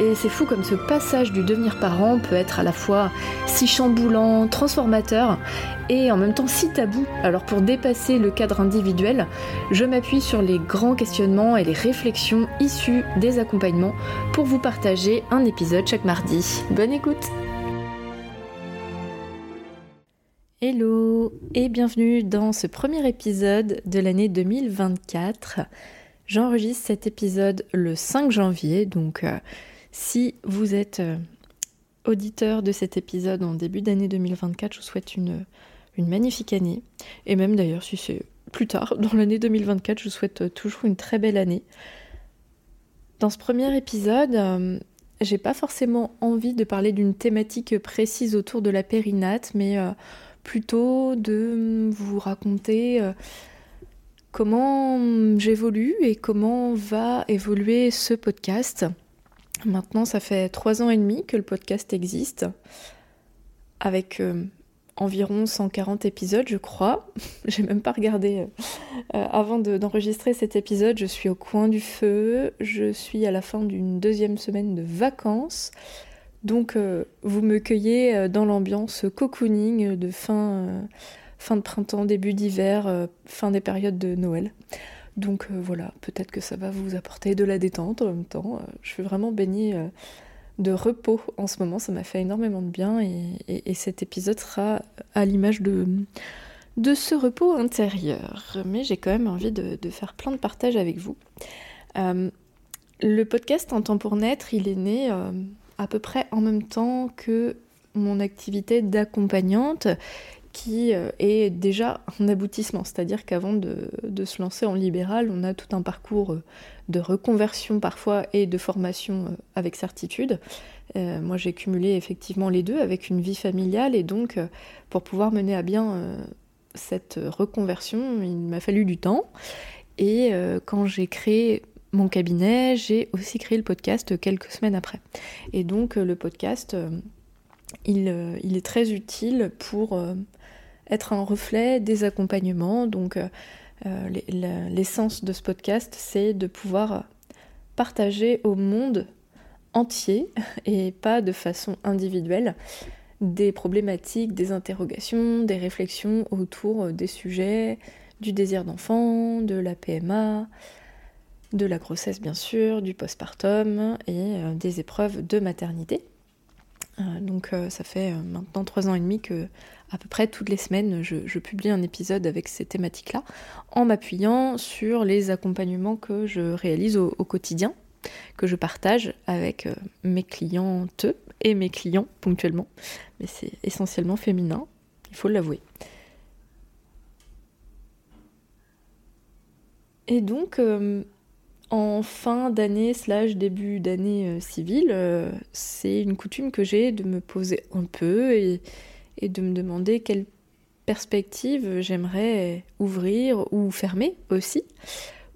Et c'est fou comme ce passage du devenir parent peut être à la fois si chamboulant, transformateur et en même temps si tabou. Alors pour dépasser le cadre individuel, je m'appuie sur les grands questionnements et les réflexions issues des accompagnements pour vous partager un épisode chaque mardi. Bonne écoute Hello et bienvenue dans ce premier épisode de l'année 2024. J'enregistre cet épisode le 5 janvier, donc euh, si vous êtes euh, auditeur de cet épisode en début d'année 2024, je vous souhaite une, magnifique année. Et même d'ailleurs, si c'est plus tard, dans l'année 2024, je vous souhaite euh, toujours une très belle année. Dans ce premier épisode, euh, j'ai pas forcément envie de parler d'une thématique précise autour de la périnate, mais plutôt de vous raconter comment j'évolue et comment va évoluer ce podcast. Maintenant, ça fait trois ans et demi que le podcast existe, avec euh, environ 140 épisodes, je crois. J'ai même pas regardé euh, euh, avant d'enregistrer cet épisode. Je suis au coin du feu. Je suis à la fin d'une deuxième semaine de vacances. Donc, vous me cueillez dans l'ambiance cocooning de fin, fin de printemps, début d'hiver, fin des périodes de Noël. Donc euh, voilà, peut-être que ça va vous apporter de la détente en même temps. Euh, je suis vraiment baignée euh, de repos en ce moment, ça m'a fait énormément de bien et, cet épisode sera à l'image de, de ce repos intérieur. Mais j'ai quand même envie de, faire plein de partages avec vous. le podcast En temps pour naître, il est né à peu près en même temps que mon activité d'accompagnante qui euh, est déjà un aboutissement. C'est-à-dire qu'avant de, se lancer en libéral, on a tout un parcours euh, de reconversion parfois et de formation euh, avec certitude. moi, j'ai cumulé effectivement les deux avec une vie familiale et donc pour pouvoir mener à bien cette reconversion, il m'a fallu du temps. Et quand j'ai créé mon cabinet, j'ai aussi créé le podcast quelques semaines après. Et donc le podcast, il, il, est très utile pour être un reflet des accompagnements. Donc euh, euh, l'essence de ce podcast, c'est de pouvoir partager au monde entier et pas de façon individuelle des problématiques, des interrogations, des réflexions autour des sujets du désir d'enfant, de la PMA, de la grossesse bien sûr, du postpartum et euh, des épreuves de maternité. donc ça fait maintenant trois ans et demi que à peu près toutes les semaines, je, publie un épisode avec ces thématiques-là, en m'appuyant sur les accompagnements que je réalise au, quotidien, que je partage avec euh, mes clientes et mes clients ponctuellement, mais c'est essentiellement féminin, il faut l'avouer. Et donc, euh, en fin d'année slash début d'année euh, civile, c'est une coutume que j'ai de me poser un peu et, et de me demander quelle perspective j'aimerais ouvrir ou fermer aussi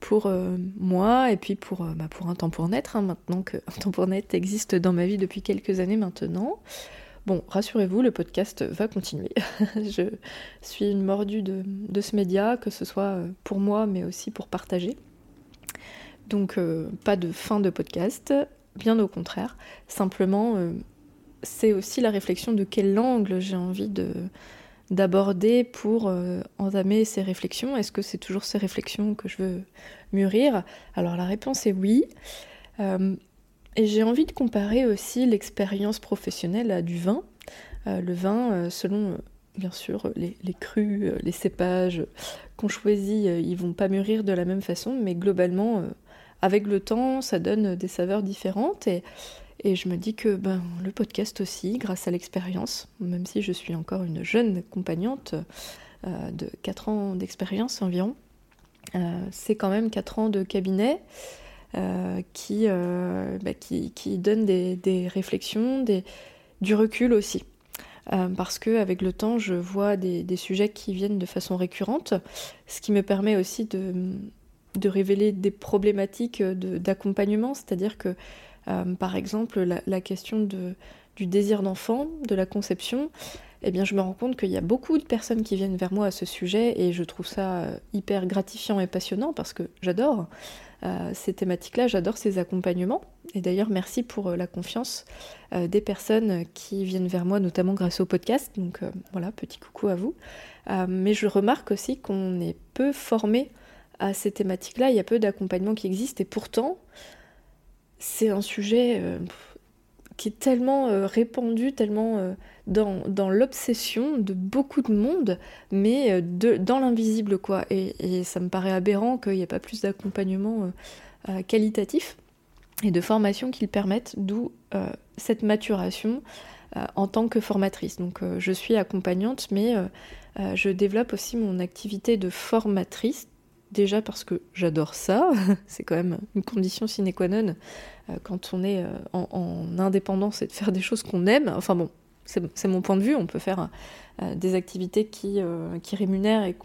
pour euh, moi et puis pour, euh, bah, pour un temps pour naître, hein, maintenant qu'un temps pour naître existe dans ma vie depuis quelques années maintenant. Bon, rassurez-vous, le podcast va continuer. je suis une mordue de, de, ce média, que ce soit euh, pour moi mais aussi pour partager. Donc pas de fin de podcast, bien au contraire. Simplement, c'est aussi la réflexion de quel angle j'ai envie de d'aborder pour euh, entamer ces réflexions. Est-ce que c'est toujours ces réflexions que je veux mûrir? Alors la réponse est oui. Euh, et j'ai envie de comparer aussi l'expérience professionnelle à du vin. Euh, le vin, selon bien sûr les, les crus, les cépages qu'on choisit, ils vont pas mûrir de la même façon, mais globalement, avec le temps, ça donne des saveurs différentes. Et je me dis que ben, le podcast aussi, grâce à l'expérience, même si je suis encore une jeune accompagnante euh, de 4 ans d'expérience environ, euh, c'est quand même 4 ans de cabinet euh, qui, bah, qui, qui, donne des, des réflexions, des, du recul aussi. parce que avec le temps, je vois des, sujets qui viennent de façon récurrente, ce qui me permet aussi de, de révéler des problématiques d'accompagnement, c'est-à-dire que, par exemple, la, question du désir d'enfant, de la conception, eh bien, je me rends compte qu'il y a beaucoup de personnes qui viennent vers moi à ce sujet et je trouve ça euh, hyper gratifiant et passionnant parce que j'adore euh, ces thématiques-là, j'adore ces accompagnements. Et d'ailleurs, merci pour euh, la confiance des personnes qui viennent vers moi, notamment grâce au podcast. Donc voilà, petit coucou à vous. mais je remarque aussi qu'on est peu formé à ces thématiques-là, il y a peu d'accompagnements qui existent et pourtant, c'est un sujet qui est tellement euh, répandu, tellement euh, dans, l'obsession de beaucoup de monde, mais euh, dans l'invisible, quoi. Et, et, ça me paraît aberrant qu'il n'y ait pas plus d'accompagnement qualitatif et de formation qui le permettent, d'où cette maturation en tant que formatrice. Donc je suis accompagnante, mais je développe aussi mon activité de formatrice Déjà parce que j'adore ça, c'est quand même une condition sine qua non euh, quand on est euh, en, indépendance et de faire des choses qu'on aime. Enfin bon, c'est mon point de vue, on peut faire euh, des activités qui, qui rémunèrent et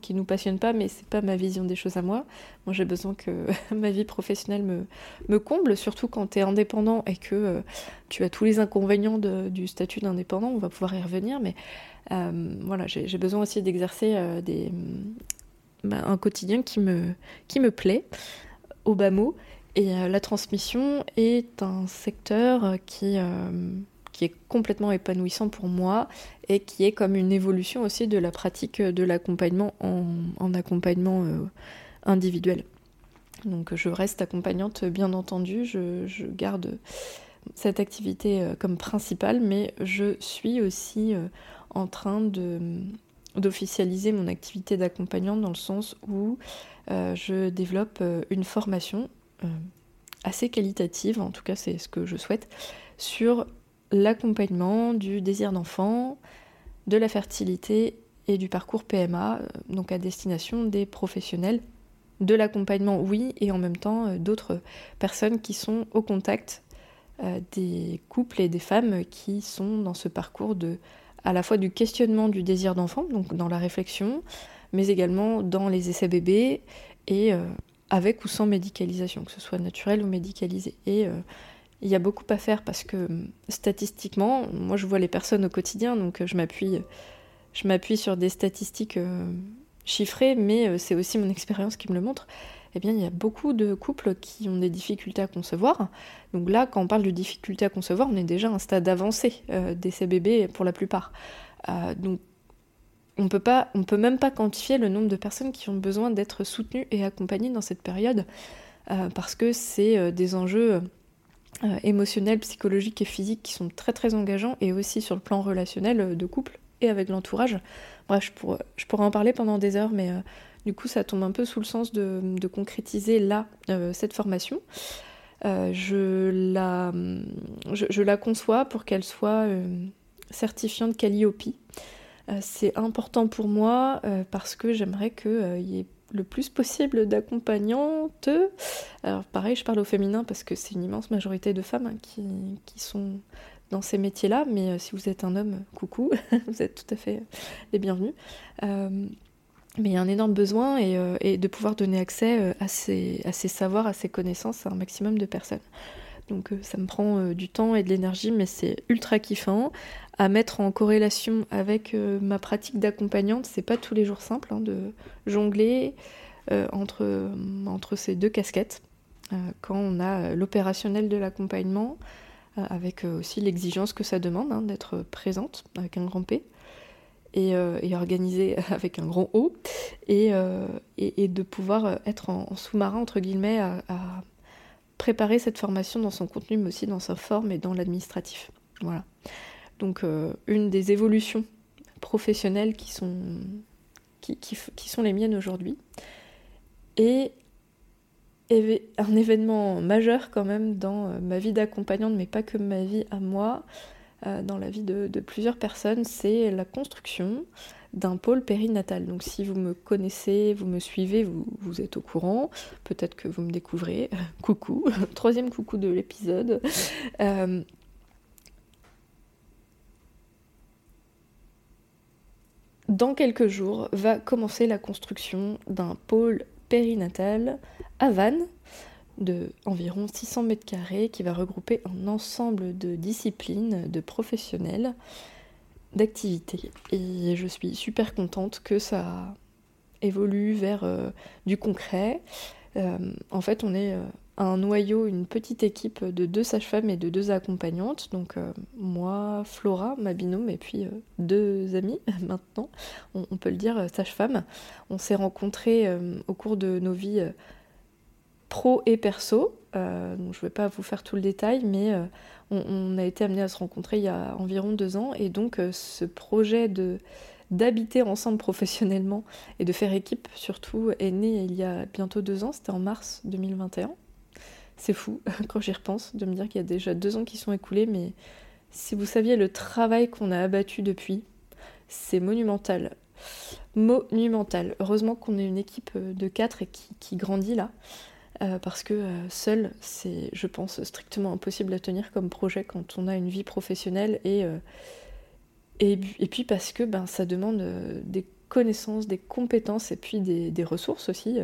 qui nous passionnent pas, mais c'est pas ma vision des choses à moi. Moi j'ai besoin que ma vie professionnelle me, me comble, surtout quand tu es indépendant et que tu as tous les inconvénients du statut d'indépendant, on va pouvoir y revenir, mais voilà, j'ai besoin aussi d'exercer des, bah, un quotidien qui me, plaît, au bas mot. Et euh, la transmission est un secteur qui, euh, qui est complètement épanouissant pour moi et qui est comme une évolution aussi de la pratique de l'accompagnement en, accompagnement euh, individuel. Donc je reste accompagnante, bien entendu, je, je garde cette activité comme principale, mais je suis aussi en train de d'officialiser mon activité d'accompagnante dans le sens où euh, je développe euh, une formation euh, assez qualitative, en tout cas c'est ce que je souhaite, sur l'accompagnement du désir d'enfant, de la fertilité et du parcours PMA, donc à destination des professionnels de l'accompagnement, oui, et en même temps d'autres personnes qui sont au contact des couples et des femmes qui sont dans ce parcours de à la fois du questionnement du désir d'enfant, donc dans la réflexion, mais également dans les essais bébés et euh, avec ou sans médicalisation, que ce soit naturel ou médicalisé. Et euh, il y a beaucoup à faire parce que statistiquement, moi je vois les personnes au quotidien, donc je m'appuie, je m'appuie sur des statistiques euh, chiffrées, mais c'est aussi mon expérience qui me le montre eh bien, il y a beaucoup de couples qui ont des difficultés à concevoir. Donc là, quand on parle de difficultés à concevoir, on est déjà à un stade avancé euh, d'essai bébé pour la plupart. Euh, donc on peut pas, on peut même pas quantifier le nombre de personnes qui ont besoin d'être soutenues et accompagnées dans cette période, euh, parce que c'est des enjeux émotionnels, psychologiques et physiques qui sont très très engageants, et aussi sur le plan relationnel de couple et avec l'entourage. Bref, je pourrais en parler pendant des heures, mais du coup, ça tombe un peu sous le sens de, concrétiser là euh, cette formation. Euh, je, la, conçois pour qu'elle soit euh, certifiante Calliope. c'est important pour moi parce que j'aimerais qu'il y ait le plus possible d'accompagnantes. Alors pareil, je parle au féminin parce que c'est une immense majorité de femmes hein, qui, qui, sont dans ces métiers-là, mais si vous êtes un homme, coucou, vous êtes tout à fait les bienvenus. Mais il y a un énorme besoin et, euh, de pouvoir donner accès euh, à, ces, savoirs, à ces connaissances à un maximum de personnes. Donc euh, ça me prend du temps et de l'énergie, mais c'est ultra kiffant. À mettre en corrélation avec ma pratique d'accompagnante, c'est pas tous les jours simple hein, de jongler entre, entre ces deux casquettes. quand on a l'opérationnel de l'accompagnement, avec aussi l'exigence que ça demande hein, d'être présente avec un grand P euh, et, organisé avec un grand O, euh, et, et, de pouvoir être en, sous-marin, entre guillemets, à, préparer cette formation dans son contenu, mais aussi dans sa forme et dans l'administratif. Voilà. Donc, euh, une des évolutions professionnelles qui sont, qui, sont les miennes aujourd'hui. Et un événement majeur quand même dans ma vie d'accompagnante, mais pas que ma vie à moi, euh, euh, dans la vie de, plusieurs personnes, c'est la construction d'un pôle périnatal. Donc si vous me connaissez, vous me suivez, vous, êtes au courant, peut-être que vous me découvrez. coucou, troisième coucou de l'épisode. Euh, dans quelques jours va commencer la construction d'un pôle périnatal à Vannes, de environ 600 mètres carrés qui va regrouper un ensemble de disciplines, de professionnels, d'activités. Et je suis super contente que ça évolue vers euh, du concret. Euh, en fait, on est euh, un noyau, une petite équipe de deux sages-femmes et de deux accompagnantes. Donc moi, Flora, ma binôme, et puis deux amis maintenant, on, on, peut le dire, sages-femmes. On s'est rencontrés au cours de nos vies pro et perso. Euh, je ne vais pas vous faire tout le détail, mais euh, on, a été amené à se rencontrer il y a environ deux ans. Et donc euh, ce projet de d'habiter ensemble professionnellement et de faire équipe surtout est né il y a bientôt deux ans, c'était en mars 2021. C'est fou quand j'y repense de me dire qu'il y a déjà deux ans qui sont écoulés, mais si vous saviez le travail qu'on a abattu depuis, c'est monumental. Monumental. Heureusement qu'on est une équipe de quatre et qui grandit là. Euh, parce que euh, seul, c'est, je pense, strictement impossible à tenir comme projet quand on a une vie professionnelle et, euh, et, puis parce que ben, ça demande des connaissances, des compétences et puis des, ressources aussi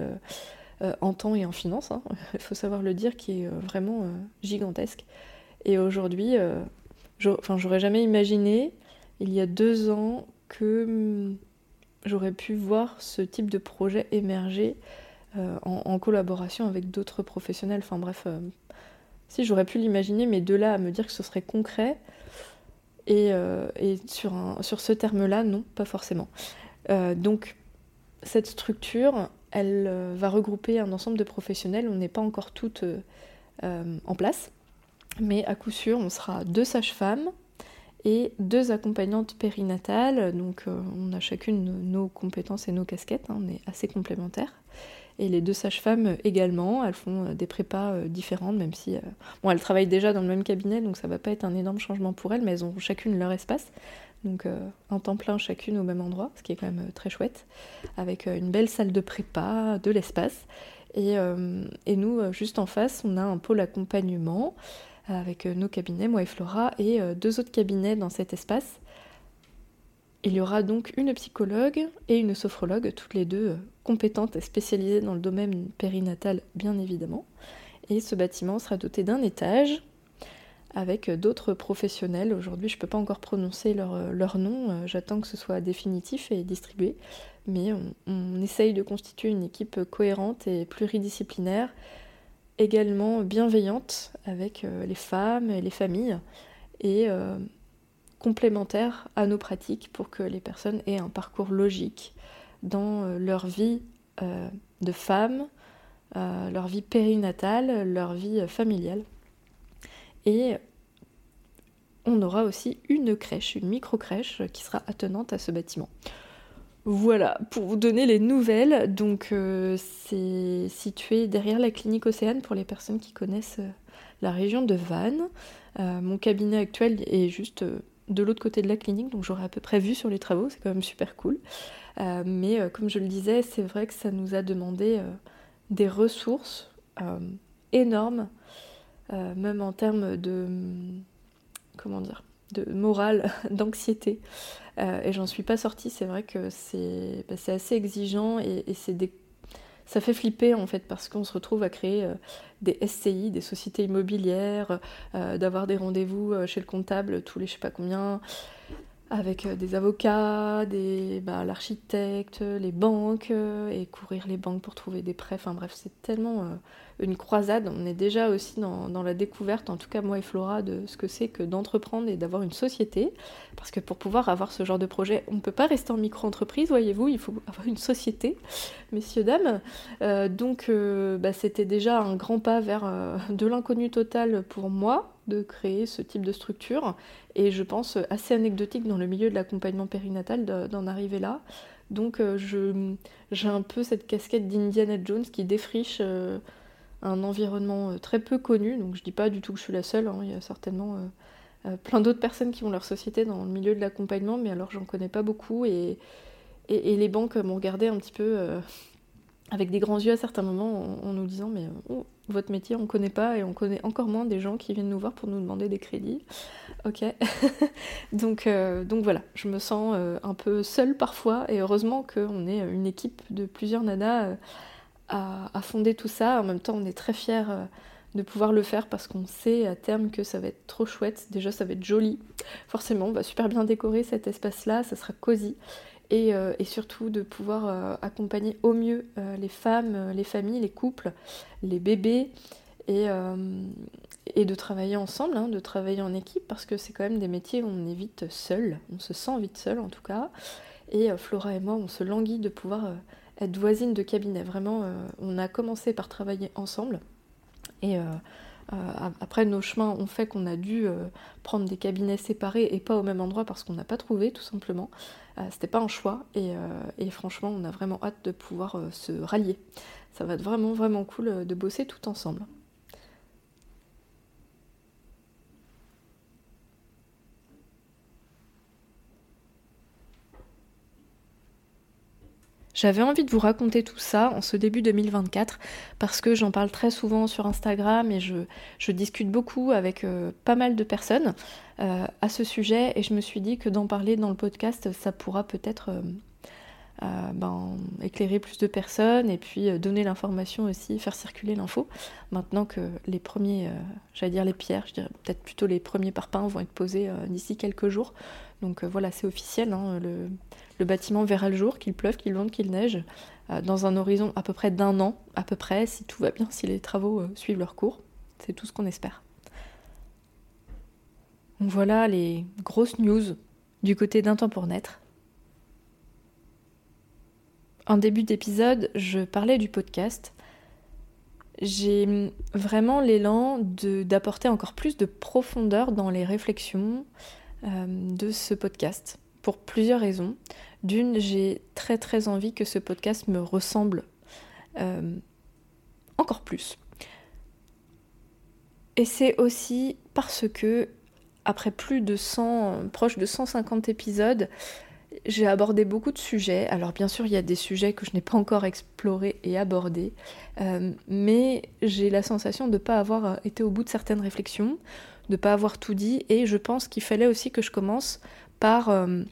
en temps et en finance, hein. il faut savoir le dire, qui est vraiment gigantesque. Et aujourd'hui, enfin, j'aurais jamais imaginé, il y a deux ans, que hum, j'aurais pu voir ce type de projet émerger euh, en, collaboration avec d'autres professionnels. Enfin bref, euh, si j'aurais pu l'imaginer, mais de là à me dire que ce serait concret, et, euh, sur, ce terme-là, non, pas forcément. donc cette structure, elle va regrouper un ensemble de professionnels, on n'est pas encore toutes en place, mais à coup sûr, on sera deux sages-femmes, et deux accompagnantes périnatales. Donc on a chacune nos compétences et nos casquettes, hein, on est assez complémentaires. Et les deux sages-femmes également, elles font euh, des prépas euh, différentes, même si... Euh, bon, elles travaillent déjà dans le même cabinet, donc ça va pas être un énorme changement pour elles, mais elles ont chacune leur espace. Donc un temps plein chacune au même endroit, ce qui est quand même très chouette, avec une belle salle de prépa, de l'espace. Et, et, nous, juste en face, on a un pôle accompagnement avec nos cabinets, moi et Flora, et deux autres cabinets dans cet espace. Il y aura donc une psychologue et une sophrologue, toutes les deux compétentes et spécialisées dans le domaine périnatal, bien évidemment. Et ce bâtiment sera doté d'un étage avec d'autres professionnels. Aujourd'hui, je ne peux pas encore prononcer leur, nom, euh, j'attends que ce soit définitif et distribué. Mais on, essaye de constituer une équipe cohérente et pluridisciplinaire, également bienveillante avec euh, les femmes et les familles. Et euh, complémentaires à nos pratiques pour que les personnes aient un parcours logique dans euh, leur vie euh, de femme, euh, leur vie périnatale, leur vie familiale. Et on aura aussi une crèche, une micro-crèche qui sera attenante à ce bâtiment. Voilà, pour vous donner les nouvelles, donc c'est situé derrière la clinique Océane pour les personnes qui connaissent la région de Vannes. mon cabinet actuel est juste de l'autre côté de la clinique, donc j'aurais à peu près vu sur les travaux, c'est quand même super cool. Euh, mais euh, comme je le disais, c'est vrai que ça nous a demandé euh, des ressources énormes, même en termes de comment dire, de morale, d'anxiété. et j'en suis pas sortie. C'est vrai que c'est bah, assez exigeant et, et c'est des ça fait flipper en fait parce qu'on se retrouve à créer euh, des SCI, des sociétés immobilières, euh, d'avoir des rendez-vous euh, chez le comptable tous les je sais pas combien, avec des avocats, bah, l'architecte, les banques et courir les banques pour trouver des prêts. Enfin bref, c'est tellement une croisade. On est déjà aussi dans, la découverte, en tout cas moi et Flora, de ce que c'est que d'entreprendre et d'avoir une société. Parce que pour pouvoir avoir ce genre de projet, on ne peut pas rester en micro-entreprise, voyez-vous, il faut avoir une société, messieurs, dames. Euh, donc euh, bah, c'était déjà un grand pas vers euh, de l'inconnu total pour moi de créer ce type de structure. Et je pense assez anecdotique dans le milieu de l'accompagnement périnatal d'en arriver là. Donc j'ai un peu cette casquette d'Indiana Jones qui défriche un environnement euh, très peu connu, donc je dis pas du tout que je suis la seule, hein. il y a certainement euh, euh, plein d'autres personnes qui ont leur société dans le milieu de l'accompagnement, mais alors j'en connais pas beaucoup et, et, les banques m'ont regardé un petit peu avec des grands yeux à certains moments en, nous disant mais oh, votre métier, on ne connaît pas et on connaît encore moins des gens qui viennent nous voir pour nous demander des crédits. Ok. donc, euh, donc voilà, je me sens euh, un peu seule parfois et heureusement qu'on est une équipe de plusieurs nanas euh, à, fonder tout ça. En même temps, on est très fiers de pouvoir le faire parce qu'on sait à terme que ça va être trop chouette. Déjà, ça va être joli. Forcément, on va super bien décorer cet espace-là, ça sera cosy. Et, et, surtout de pouvoir accompagner au mieux les femmes, les familles, les couples, les bébés et, de travailler ensemble, hein, de travailler en équipe, parce que c'est quand même des métiers où on est vite seul, on se sent vite seul en tout cas. Et euh, Flora et moi, on se languit de pouvoir euh, être voisines de cabinet. Vraiment, euh, on a commencé par travailler ensemble. Et après, nos chemins ont fait qu'on a dû prendre des cabinets séparés et pas au même endroit parce qu'on n'a pas trouvé, tout simplement. C'était pas un choix. Et, et, franchement, on a vraiment hâte de pouvoir se rallier. Ça va être vraiment, vraiment cool de bosser tout ensemble. J'avais envie de vous raconter tout ça en ce début 2024 parce que j'en parle très souvent sur Instagram et je, discute beaucoup avec euh, pas mal de personnes euh, à ce sujet et je me suis dit que d'en parler dans le podcast, ça pourra peut-être euh, ben, éclairer plus de personnes et puis donner l'information aussi, faire circuler l'info. Maintenant que les premiers, j'allais dire les pierres, je dirais peut-être plutôt les premiers parpaings vont être posés d'ici quelques jours. Donc voilà, c'est officiel, hein, le, bâtiment verra le jour, qu'il pleuve, qu'il vente, qu'il neige, euh, dans un horizon à peu près d'un an, à peu près, si tout va bien, si les travaux euh, suivent leur cours. C'est tout ce qu'on espère. Donc voilà les grosses news du côté d'un temps pour naître. En début d'épisode, je parlais du podcast. J'ai vraiment l'élan d'apporter encore plus de profondeur dans les réflexions euh, de ce podcast pour plusieurs raisons. D'une, j'ai très très envie que ce podcast me ressemble euh, encore plus. Et c'est aussi parce que, après plus de 100, proche de 150 épisodes, j'ai abordé beaucoup de sujets. Alors bien sûr, il y a des sujets que je n'ai pas encore explorés et abordés, euh, mais j'ai la sensation de ne pas avoir été au bout de certaines réflexions, de ne pas avoir tout dit, et je pense qu'il fallait aussi que je commence par euh,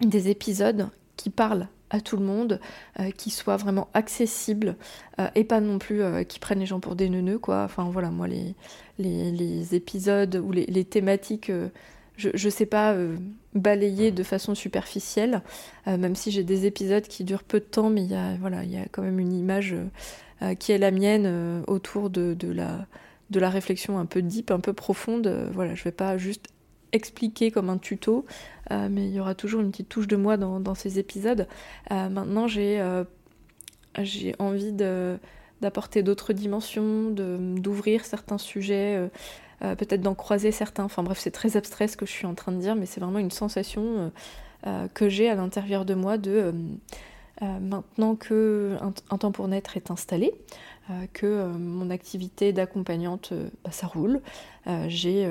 des épisodes qui parlent à tout le monde, euh, qui soient vraiment accessibles euh, et pas non plus qui prennent les gens pour des neuneux, quoi. Enfin voilà, moi, les, les, épisodes ou les, thématiques, je, je sais pas balayer de façon superficielle, même si j'ai des épisodes qui durent peu de temps, mais il y a, voilà, y a quand même une image qui est la mienne autour de, la, de la réflexion un peu deep, un peu profonde. voilà, je vais pas juste expliquer comme un tuto, euh, mais il y aura toujours une petite touche de moi dans, ces épisodes. Euh, maintenant, euh, j'ai envie d'apporter d'autres dimensions, d'ouvrir certains sujets, peut-être d'en croiser certains. Enfin bref, c'est très abstrait ce que je suis en train de dire, mais c'est vraiment une sensation que j'ai à l'intérieur de moi de maintenant que un, temps pour naître est installé, euh, que euh, mon activité d'accompagnante, euh, bah, ça roule. j'ai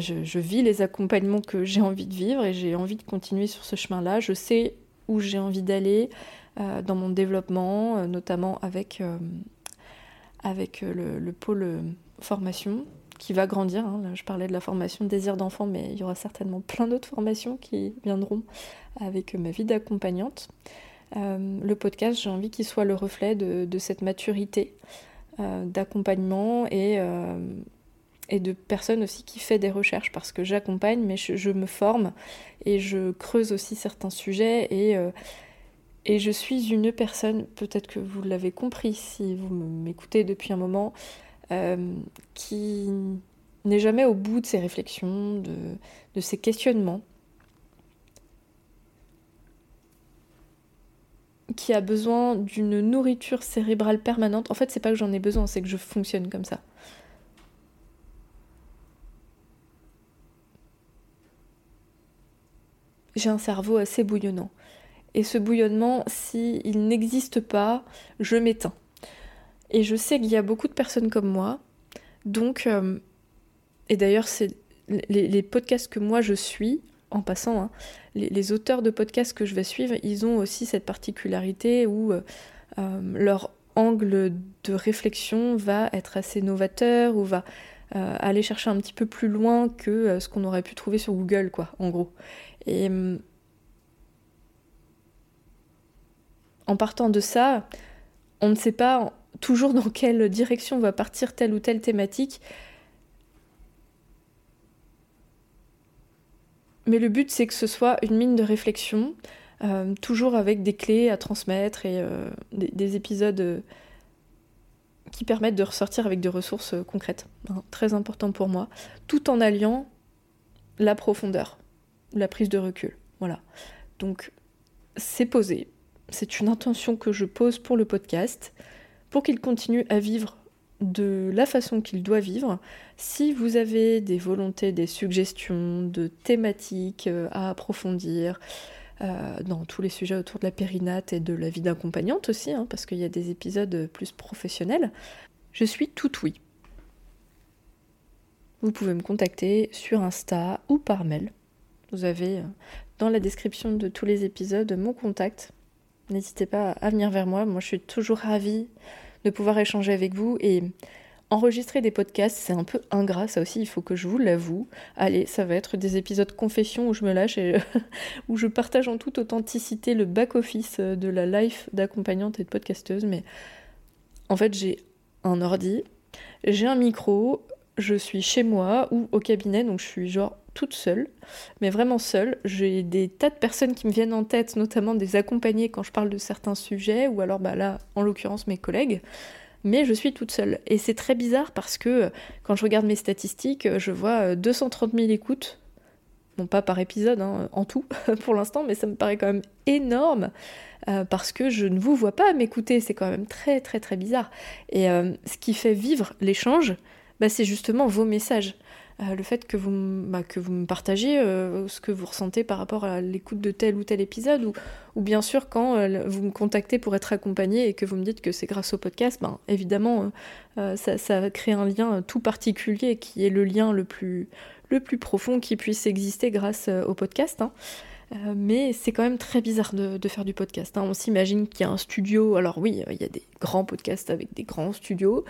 je, vis les accompagnements que j'ai envie de vivre et j'ai envie de continuer sur ce chemin-là. Je sais où j'ai envie d'aller dans mon développement, notamment avec, avec le, pôle formation qui va grandir. Hein. je parlais de la formation désir d'enfant, mais il y aura certainement plein d'autres formations qui viendront avec ma vie d'accompagnante. Euh, le podcast, j'ai envie qu'il soit le reflet de, cette maturité euh, d'accompagnement et, euh, et de personnes aussi qui fait des recherches parce que j'accompagne, mais je, me forme et je creuse aussi certains sujets et, et je suis une personne, peut-être que vous l'avez compris si vous m'écoutez depuis un moment, qui n'est jamais au bout de ses réflexions, de, de ses questionnements. qui a besoin d'une nourriture cérébrale permanente. En fait, c'est pas que j'en ai besoin, c'est que je fonctionne comme ça. J'ai un cerveau assez bouillonnant. Et ce bouillonnement, s'il n'existe pas, je m'éteins. Et je sais qu'il y a beaucoup de personnes comme moi. Donc, euh, et d'ailleurs, c'est les, podcasts que moi je suis, en passant, hein, les, auteurs de podcasts que je vais suivre, ils ont aussi cette particularité où euh, euh, leur angle de réflexion va être assez novateur ou va aller chercher un petit peu plus loin que ce qu'on aurait pu trouver sur Google, quoi, en gros. Et en partant de ça, on ne sait pas toujours dans quelle direction va partir telle ou telle thématique. Mais le but, c'est que ce soit une mine de réflexion, euh, toujours avec des clés à transmettre et euh, des, épisodes euh, qui permettent de ressortir avec des ressources concrètes. Hein, très important pour moi, tout en alliant la profondeur, la prise de recul. Voilà. Donc, c'est posé. C'est une intention que je pose pour le podcast, pour qu'il continue à vivre de la façon qu'il doit vivre. Si vous avez des volontés, des suggestions de thématiques à approfondir, euh, dans tous les sujets autour de la périnate et de la vie d'accompagnante aussi, hein, parce qu'il y a des épisodes plus professionnels, je suis tout oui. Vous pouvez me contacter sur Insta ou par mail. Vous avez euh, dans la description de tous les épisodes mon contact. N'hésitez pas à venir vers moi. Moi, je suis toujours ravie de pouvoir échanger avec vous et Enregistrer des podcasts, c'est un peu ingrat, ça aussi, il faut que je vous l'avoue. Allez, ça va être des épisodes confession où je me lâche et où je partage en toute authenticité le back-office de la life d'accompagnante et de podcasteuse. Mais en fait, j'ai un ordi, j'ai un micro, je suis chez moi ou au cabinet, donc je suis genre toute seule, mais vraiment seule. J'ai des tas de personnes qui me viennent en tête, notamment des accompagnés quand je parle de certains sujets, ou alors bah là, en l'occurrence, mes collègues mais je suis toute seule. Et c'est très bizarre parce que euh, quand je regarde mes statistiques, euh, je vois 230 euh, 000 écoutes. Non pas par épisode, hein, en tout pour l'instant, mais ça me paraît quand même énorme parce que je ne vous vois pas m'écouter. C'est quand même très très très bizarre. Et ce qui fait vivre l'échange, bah, c'est justement vos messages. Euh, le fait que vous, bah, me partagiez euh, ce que vous ressentez par rapport à l'écoute de tel ou tel épisode, ou, bien sûr quand euh, vous me contactez pour être accompagné et que vous me dites que c'est grâce au podcast, ben, évidemment ça, ça crée un lien tout particulier qui est le lien le plus, le plus profond qui puisse exister grâce au podcast. Hein. mais c'est quand même très bizarre de, faire du podcast. Hein. On s'imagine qu'il y a un studio. Alors oui, il y a des grands podcasts avec des grands studios.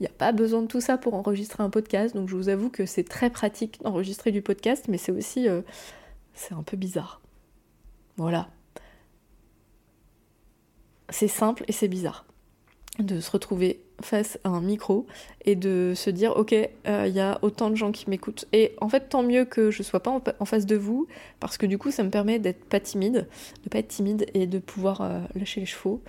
Il n'y a pas besoin de tout ça pour enregistrer un podcast, donc je vous avoue que c'est très pratique d'enregistrer du podcast, mais c'est aussi... Euh, c'est un peu bizarre. Voilà. C'est simple et c'est bizarre de se retrouver face à un micro et de se dire ok euh, il y a autant de gens qui m'écoutent et en fait tant mieux que je sois pas en, face de vous parce que du coup ça me permet d'être pas timide de pas être timide et de pouvoir euh, lâcher les chevaux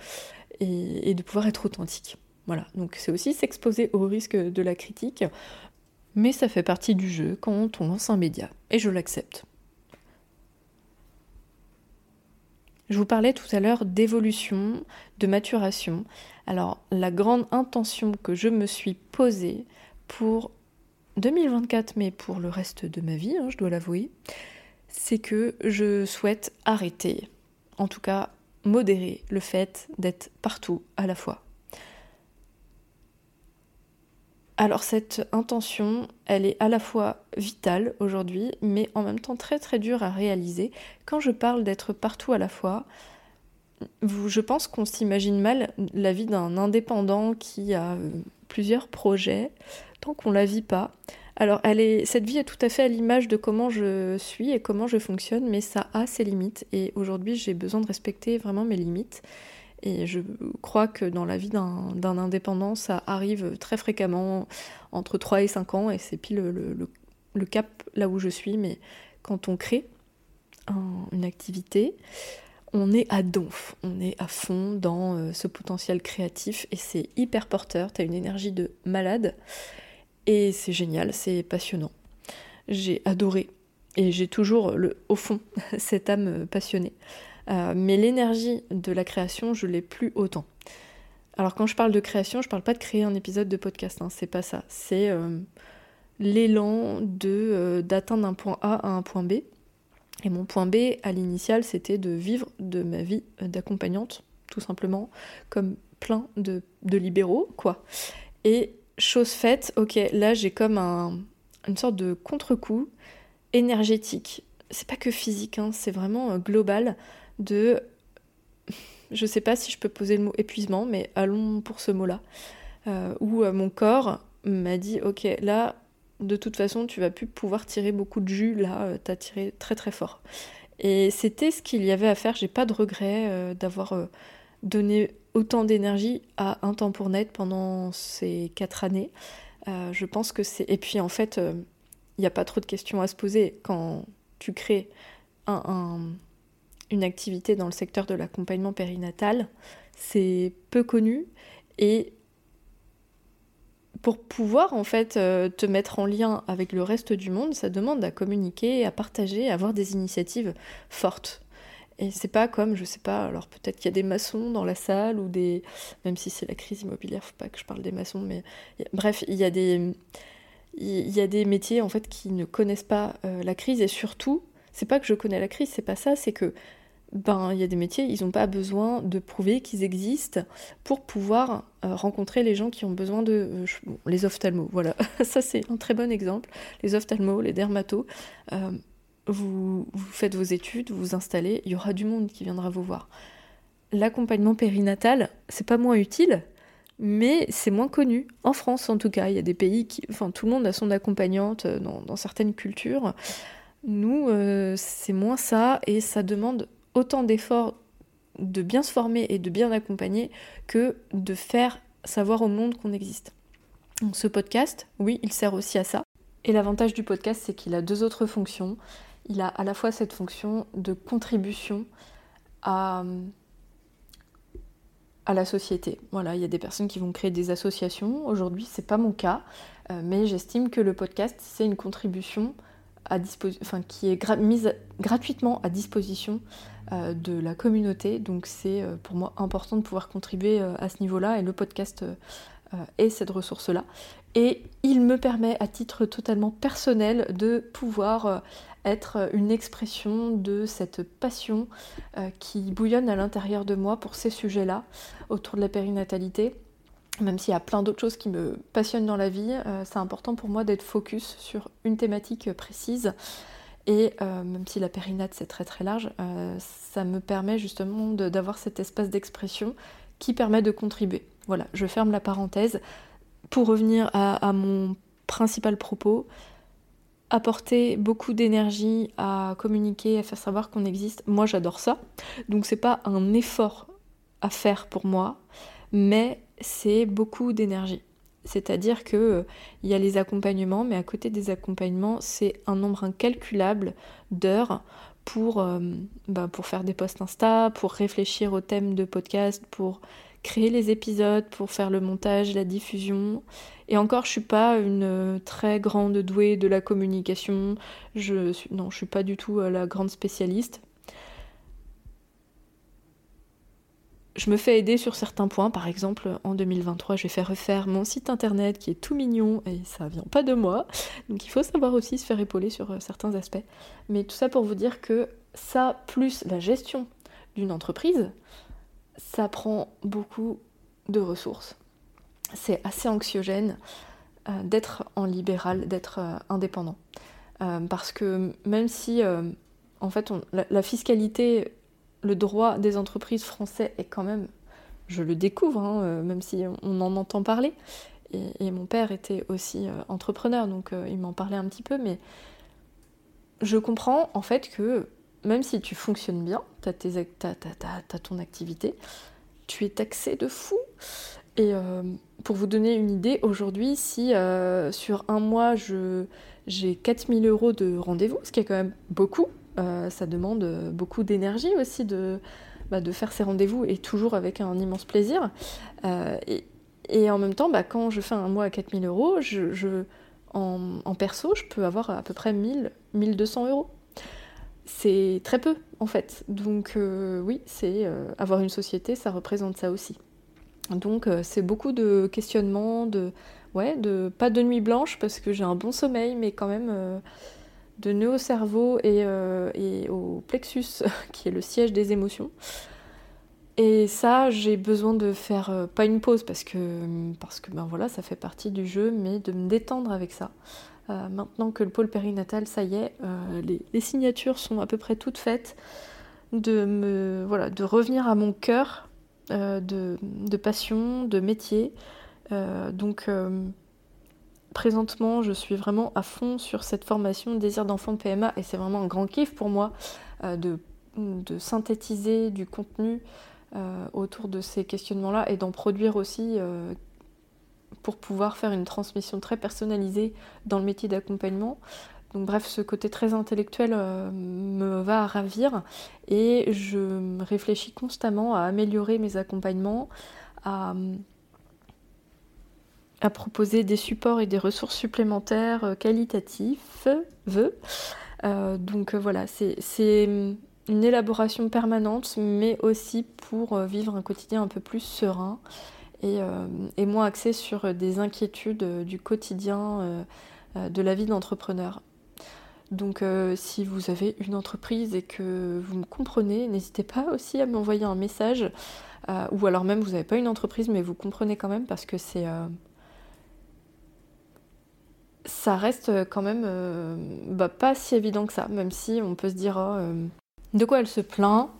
et, de pouvoir être authentique voilà, donc c'est aussi s'exposer au risque de la critique, mais ça fait partie du jeu quand on lance un média, et je l'accepte. Je vous parlais tout à l'heure d'évolution, de maturation. Alors la grande intention que je me suis posée pour 2024, mais pour le reste de ma vie, hein, je dois l'avouer, c'est que je souhaite arrêter, en tout cas modérer le fait d'être partout à la fois. Alors cette intention, elle est à la fois vitale aujourd'hui, mais en même temps très très dure à réaliser. Quand je parle d'être partout à la fois, je pense qu'on s'imagine mal la vie d'un indépendant qui a euh, plusieurs projets tant qu'on la vit pas. Alors cette vie est tout à fait à l'image de comment je suis et comment je fonctionne, mais ça a ses limites et aujourd'hui j'ai besoin de respecter vraiment mes limites. Et je crois que dans la vie d'un indépendant, ça arrive très fréquemment, entre 3 et 5 ans, et c'est pile le, cap là où je suis. Mais quand on crée une activité, on est à donf, on est à fond dans euh, ce potentiel créatif, et c'est hyper porteur, t'as une énergie de malade, et c'est génial, c'est passionnant. J'ai adoré, et j'ai toujours le, au fond cette âme passionnée. Euh, mais l'énergie de la création, je l'ai plus autant. Alors quand je parle de création, je parle pas de créer un épisode de podcast, hein, c'est pas ça. C'est euh, l'élan de euh, d'atteindre un point A à un point B. Et mon point B à l'initial, c'était de vivre de ma vie d'accompagnante, tout simplement, comme plein de, libéraux, quoi. Et chose faite, ok, là j'ai comme un, une sorte de contre-coup énergétique. C'est pas que physique, hein, c'est vraiment global de je sais pas si je peux poser le mot épuisement, mais allons pour ce mot-là, où mon corps m'a dit ok là de toute façon tu vas plus pouvoir tirer beaucoup de jus là tu as tiré très très fort. Et c'était ce qu'il y avait à faire. J'ai pas de regret d'avoir donné autant d'énergie à un temps pour net pendant ces quatre années. Je pense que c'est et puis en fait il n'y a pas trop de questions à se poser. Quand tu crées une activité dans le secteur de l'accompagnement périnatal. C'est peu connu et pour pouvoir en fait euh, te mettre en lien avec le reste du monde, ça demande à communiquer, à partager, à avoir des initiatives fortes. Et c'est pas comme, je sais pas, alors peut-être qu'il y a des maçons dans la salle ou des. Même si c'est la crise immobilière, faut pas que je parle des maçons, mais bref, il y a des il y a des métiers en fait qui ne connaissent pas euh, la crise et surtout, c'est pas que je connais la crise, c'est pas ça, c'est que ben il y a des métiers, ils n'ont pas besoin de prouver qu'ils existent pour pouvoir euh, rencontrer les gens qui ont besoin de euh, les ophtalmos. Voilà, ça c'est un très bon exemple. Les ophtalmos, les dermatos, vous, vous faites vos études, vous vous installez, il y aura du monde qui viendra vous voir. L'accompagnement périnatal, c'est pas moins utile, mais c'est moins connu. En France, en tout cas, il y a des pays qui. Enfin, tout le monde a son accompagnante euh, dans, certaines cultures. Nous, euh, c'est moins ça, et ça demande autant d'efforts de bien se former et de bien accompagner que de faire savoir au monde qu'on existe. Donc, ce podcast, oui, il sert aussi à ça. Et l'avantage du podcast, c'est qu'il a deux autres fonctions. Il a à la fois cette fonction de contribution à à la société. Voilà, il y a des personnes qui vont créer des associations. Aujourd'hui, c'est pas mon cas, euh, mais j'estime que le podcast, c'est une contribution qui est mise gratuitement à disposition euh, de la communauté. Donc c'est euh, pour moi important de pouvoir contribuer à ce niveau-là et le podcast est cette ressource-là. Et il me permet à titre totalement personnel de pouvoir être une expression de cette passion euh, qui bouillonne à l'intérieur de moi pour ces sujets-là autour de la périnatalité. Même s'il y a plein d'autres choses qui me passionnent dans la vie, euh, c'est important pour moi d'être focus sur une thématique précise. Et euh, même si la périnate c'est très très large, ça me permet justement d'avoir cet espace d'expression qui permet de contribuer. Voilà, je ferme la parenthèse. Pour revenir à mon principal propos, apporter beaucoup d'énergie à communiquer, à faire savoir qu'on existe, moi j'adore ça. Donc c'est pas un effort à faire pour moi, mais c'est beaucoup d'énergie. C'est-à-dire que euh, il y a les accompagnements, mais à côté des accompagnements, c'est un nombre incalculable d'heures pour, euh, bah, pour faire des posts Insta, pour réfléchir aux thèmes de podcast, pour créer les épisodes, pour faire le montage, la diffusion. Et encore, je suis pas une euh, très grande douée de la communication. Je non, je suis pas du tout la grande spécialiste. Je me fais aider sur certains points. Par exemple, en 2023, je vais faire refaire mon site internet qui est tout mignon et ça vient pas de moi. Donc il faut savoir aussi se faire épauler sur euh, certains aspects. Mais tout ça pour vous dire que ça, plus la gestion d'une entreprise, ça prend beaucoup de ressources. C'est assez anxiogène euh, d'être en libéral, d'être euh, indépendant. Parce que même si, en fait, la, fiscalité, le droit des entreprises français est quand même, je le découvre, hein, même si on en entend parler, et, mon père était aussi entrepreneur, donc il m'en parlait un petit peu, mais je comprends en fait que même si tu fonctionnes bien, tu as, ton activité, tu es taxé de fou. Et euh, pour vous donner une idée, aujourd'hui, si euh, sur un mois j'ai 4000 euros de rendez-vous, ce qui est quand même beaucoup, euh, ça demande beaucoup d'énergie aussi de, bah, de faire ces rendez-vous et toujours avec un immense plaisir. Et, en même temps, bah, quand je fais un mois à 4000 euros, en, perso, je peux avoir à peu près 1000, 1200 euros c'est très peu en fait. Donc euh, oui, c'est euh, avoir une société, ça représente ça aussi. Donc euh, c'est beaucoup de questionnements, de pas de nuit blanche parce que j'ai un bon sommeil, mais quand même de nœuds au cerveau et, et, au plexus qui est le siège des émotions. Et ça, j'ai besoin de faire pas une pause parce que parce que ben voilà, ça fait partie du jeu, mais de me détendre avec ça. Euh, maintenant que le pôle périnatal, ça y est, euh, les, signatures sont à peu près toutes faites. de, me, voilà, de revenir à mon cœur de, de, passion, de métier. donc présentement, je suis vraiment à fond sur cette formation Désir d'enfant de PMA et c'est vraiment un grand kiff pour moi de, de, synthétiser du contenu autour de ces questionnements-là et d'en produire aussi pour pouvoir faire une transmission très personnalisée dans le métier d'accompagnement. Donc bref, ce côté très intellectuel euh, me va à ravir et je réfléchis constamment à améliorer mes accompagnements, à proposer des supports et des ressources supplémentaires euh, qualitatifs. Euh, donc voilà, c'est une élaboration permanente, mais aussi pour vivre un quotidien un peu plus serein euh, et, moins axé sur des inquiétudes euh, du quotidien euh, de la vie d'entrepreneur. Donc si vous avez une entreprise et que vous me comprenez, n'hésitez pas aussi à m'envoyer un message, ou alors même vous n'avez pas une entreprise mais vous comprenez quand même parce que c'est... ça reste quand même bah, pas si évident que ça, même si on peut se dire oh, de quoi elle se plaint,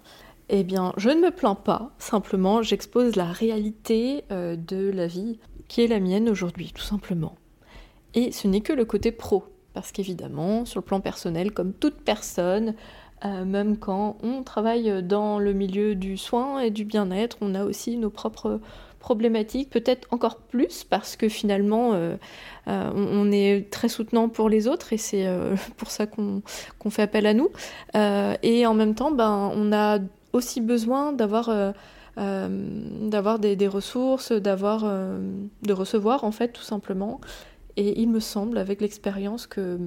eh bien, je ne me plains pas, simplement j'expose la réalité euh, de la vie qui est la mienne aujourd'hui, tout simplement. Et ce n'est que le côté pro, parce qu'évidemment, sur le plan personnel, comme toute personne, euh, même quand on travaille dans le milieu du soin et du bien-être, on a aussi nos propres problématiques, peut-être encore plus parce que finalement euh, on, est très soutenant pour les autres et c'est pour ça qu'on fait appel à nous. et en même temps, ben, on a aussi besoin d'avoir euh, euh, d'avoir des, ressources, d'avoir euh, de recevoir en fait tout simplement. Et il me semble avec l'expérience que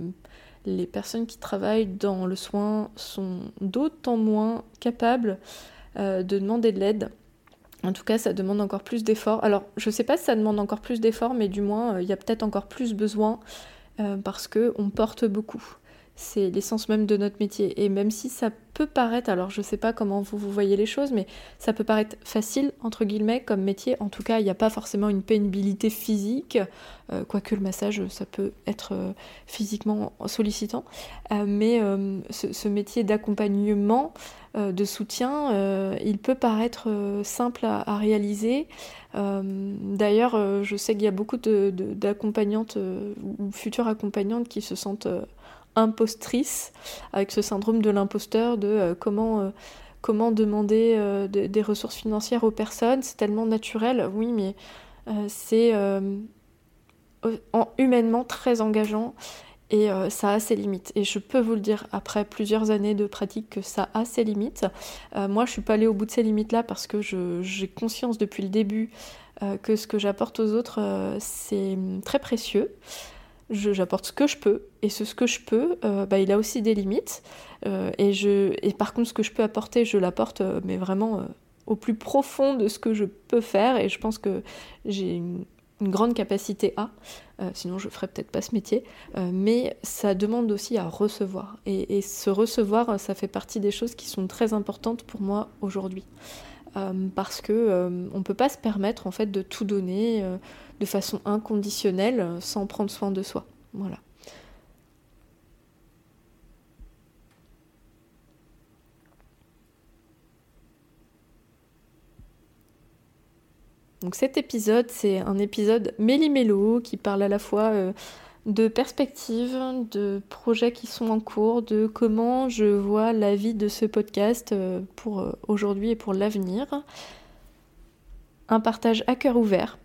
les personnes qui travaillent dans le soin sont d'autant moins capables de demander de l'aide. En tout cas, ça demande encore plus d'efforts. Alors, je ne sais pas si ça demande encore plus d'efforts, mais du moins, il y a peut-être encore plus besoin parce qu'on porte beaucoup c'est l'essence même de notre métier. Et même si ça peut paraître, alors je sais pas comment vous, voyez les choses, mais ça peut paraître facile, entre guillemets, comme métier. En tout cas, il n'y a pas forcément une pénibilité physique, euh, quoique le massage, ça peut être euh, physiquement sollicitant. Euh, mais ce, métier d'accompagnement, de soutien, il peut paraître simple à, réaliser. D'ailleurs, je sais qu'il y a beaucoup d'accompagnantes ou futures accompagnantes qui se sentent impostrice, avec ce syndrome de l'imposteur, de euh, comment, euh, comment demander euh, des ressources financières aux personnes. C'est tellement naturel, oui, mais c'est humainement très engageant et ça a ses limites. Et je peux vous le dire après plusieurs années de pratique que ça a ses limites. moi, je suis pas allée au bout de ces limites-là parce que j'ai conscience depuis le début que ce que j'apporte aux autres, c'est très précieux j'apporte ce que je peux et ce, ce que je peux euh, bah, il a aussi des limites euh, et, par contre ce que je peux apporter je l'apporte euh, mais vraiment au plus profond de ce que je peux faire et je pense que j'ai une, grande capacité à sinon je ferais peut-être pas ce métier mais ça demande aussi à recevoir et, ce recevoir ça fait partie des choses qui sont très importantes pour moi aujourd'hui parce que on peut pas se permettre en fait de tout donner de façon inconditionnelle euh, sans prendre soin de soi. Voilà. Donc cet épisode, c'est un épisode méli-mélo qui parle à la fois euh, de perspectives, de projets qui sont en cours, de comment je vois la vie de ce podcast euh, pour aujourd'hui et pour l'avenir. Un partage à cœur ouvert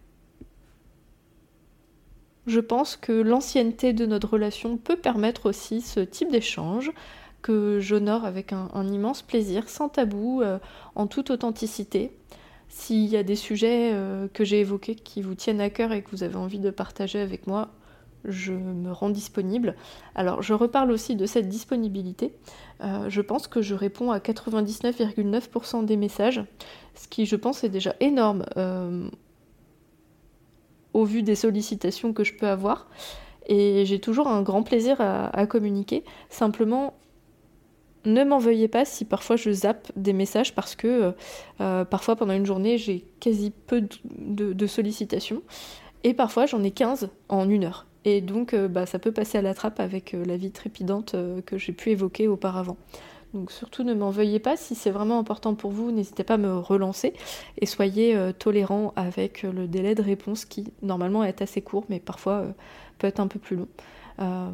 je pense que l'ancienneté de notre relation peut permettre aussi ce type d'échange que j'honore avec un, immense plaisir, sans tabou, euh, en toute authenticité. S'il y a des sujets euh, que j'ai évoqués qui vous tiennent à cœur et que vous avez envie de partager avec moi, je me rends disponible. Alors je reparle aussi de cette disponibilité. Euh, je pense que je réponds à 99,9% des messages, ce qui je pense est déjà énorme au vu des sollicitations que je peux avoir. Et j'ai toujours un grand plaisir à, communiquer. Simplement, ne m'en veuillez pas si parfois je zappe des messages parce que euh, euh, parfois pendant une journée j'ai quasi peu de, sollicitations et parfois j'en ai 15 en une heure. Et donc euh, bah, ça peut passer à la trappe avec la vie trépidante que j'ai pu évoquer auparavant. Donc surtout ne m'en veuillez pas. Si c'est vraiment important pour vous, n'hésitez pas à me relancer et soyez tolérant avec le délai de réponse qui normalement est assez court, mais parfois peut être un peu plus long.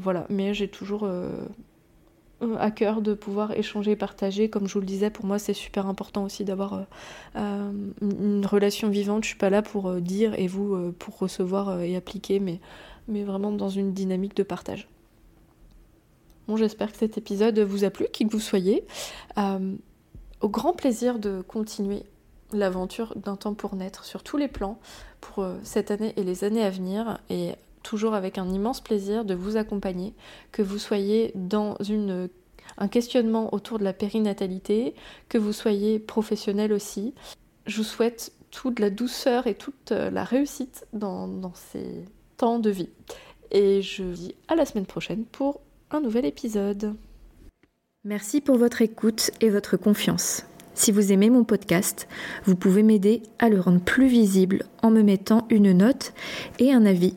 voilà, mais j'ai toujours à cœur de pouvoir échanger, partager. Comme je vous le disais, pour moi, c'est super important aussi d'avoir une relation vivante. Je suis pas là pour dire et vous pour recevoir et appliquer, mais, vraiment dans une dynamique de partage. Bon, j'espère que cet épisode vous a plu, qui que vous soyez. Euh, au grand plaisir de continuer l'aventure d'un temps pour naître sur tous les plans pour euh, cette année et les années à venir et toujours avec un immense plaisir de vous accompagner, que vous soyez dans une, un questionnement autour de la périnatalité, que vous soyez professionnel aussi. Je vous souhaite toute la douceur et toute euh, la réussite dans, dans ces temps de vie. Et je vous dis à la semaine prochaine pour un nouvel épisode. Merci pour votre écoute et votre confiance. Si vous aimez mon podcast, vous pouvez m'aider à le rendre plus visible en me mettant une note et un avis